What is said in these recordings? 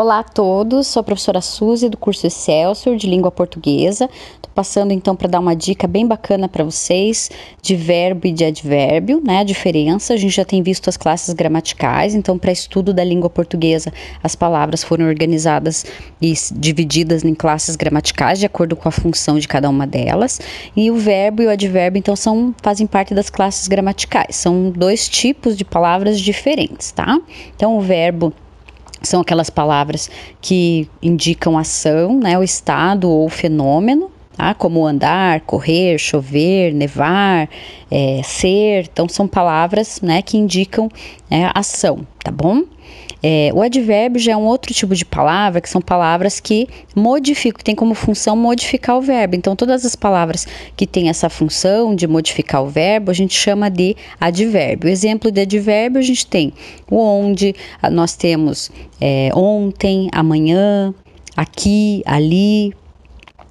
Olá a todos, sou a professora Suzy do curso Excelsior de Língua Portuguesa. Estou passando então para dar uma dica bem bacana para vocês de verbo e de advérbio, né? A diferença, a gente já tem visto as classes gramaticais, então para estudo da língua portuguesa, as palavras foram organizadas e divididas em classes gramaticais de acordo com a função de cada uma delas. E o verbo e o advérbio então são fazem parte das classes gramaticais. São dois tipos de palavras diferentes, tá? Então o verbo são aquelas palavras que indicam ação, né, o estado ou fenômeno, tá? como andar, correr, chover, nevar, é, ser. Então, são palavras né, que indicam né, ação, tá bom? É, o advérbio já é um outro tipo de palavra, que são palavras que modificam, que tem como função modificar o verbo. Então, todas as palavras que têm essa função de modificar o verbo, a gente chama de advérbio. Exemplo de advérbio, a gente tem o onde, nós temos é, ontem, amanhã, aqui, ali,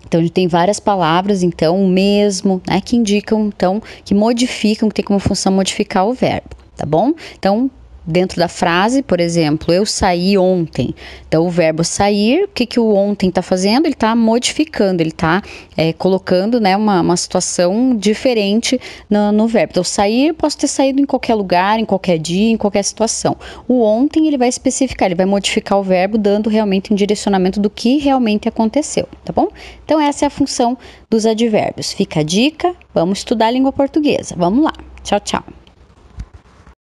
então, a gente tem várias palavras, então, mesmo, né, que indicam, então, que modificam, que tem como função modificar o verbo, tá bom? Então, dentro da frase, por exemplo, eu saí ontem. Então, o verbo sair, o que, que o ontem está fazendo? Ele está modificando, ele está é, colocando né, uma, uma situação diferente no, no, verbo. Então, sair, posso ter saído em qualquer lugar, em qualquer dia, em qualquer situação. O ontem, ele vai especificar, ele vai modificar o verbo, dando realmente um direcionamento do que realmente aconteceu, tá bom? Então, essa é a função dos advérbios. Fica a dica, vamos estudar a língua portuguesa. Vamos lá. Tchau, tchau.